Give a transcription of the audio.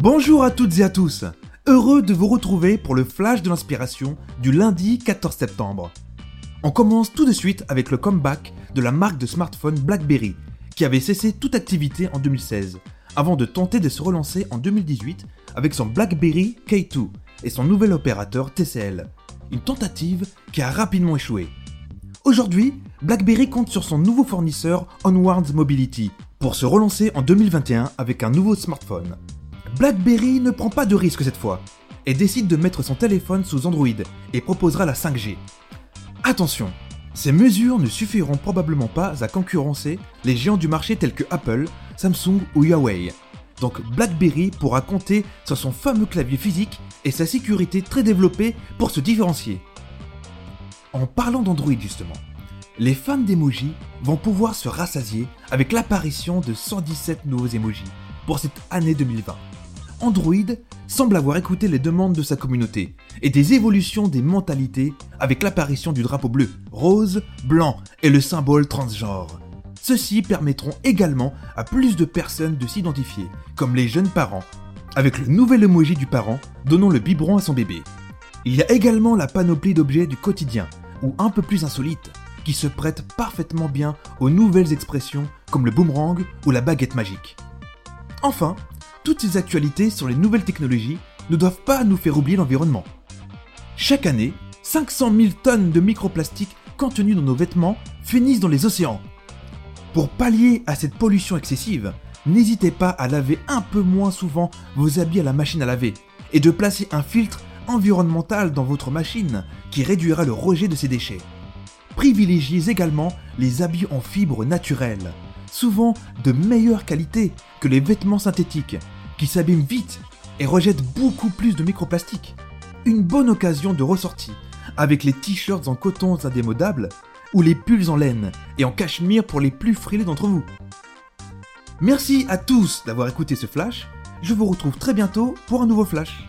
Bonjour à toutes et à tous Heureux de vous retrouver pour le flash de l'inspiration du lundi 14 septembre. On commence tout de suite avec le comeback de la marque de smartphone BlackBerry, qui avait cessé toute activité en 2016, avant de tenter de se relancer en 2018 avec son BlackBerry K2 et son nouvel opérateur TCL. Une tentative qui a rapidement échoué. Aujourd'hui, BlackBerry compte sur son nouveau fournisseur Onwards Mobility pour se relancer en 2021 avec un nouveau smartphone. BlackBerry ne prend pas de risque cette fois et décide de mettre son téléphone sous Android et proposera la 5G. Attention, ces mesures ne suffiront probablement pas à concurrencer les géants du marché tels que Apple, Samsung ou Huawei. Donc BlackBerry pourra compter sur son fameux clavier physique et sa sécurité très développée pour se différencier. En parlant d'Android justement, les fans d'emoji vont pouvoir se rassasier avec l'apparition de 117 nouveaux emojis pour cette année 2020. Android semble avoir écouté les demandes de sa communauté et des évolutions des mentalités avec l'apparition du drapeau bleu, rose, blanc et le symbole transgenre. Ceux-ci permettront également à plus de personnes de s'identifier, comme les jeunes parents, avec le nouvel emoji du parent donnant le biberon à son bébé. Il y a également la panoplie d'objets du quotidien, ou un peu plus insolites, qui se prêtent parfaitement bien aux nouvelles expressions comme le boomerang ou la baguette magique. Enfin, toutes ces actualités sur les nouvelles technologies ne doivent pas nous faire oublier l'environnement. Chaque année, 500 000 tonnes de microplastiques contenus dans nos vêtements finissent dans les océans. Pour pallier à cette pollution excessive, n'hésitez pas à laver un peu moins souvent vos habits à la machine à laver et de placer un filtre environnemental dans votre machine qui réduira le rejet de ces déchets. Privilégiez également les habits en fibres naturelles souvent de meilleure qualité que les vêtements synthétiques, qui s'abîment vite et rejettent beaucoup plus de microplastiques. Une bonne occasion de ressortie avec les t-shirts en coton indémodables ou les pulls en laine et en cachemire pour les plus frileux d'entre vous. Merci à tous d'avoir écouté ce flash. Je vous retrouve très bientôt pour un nouveau flash.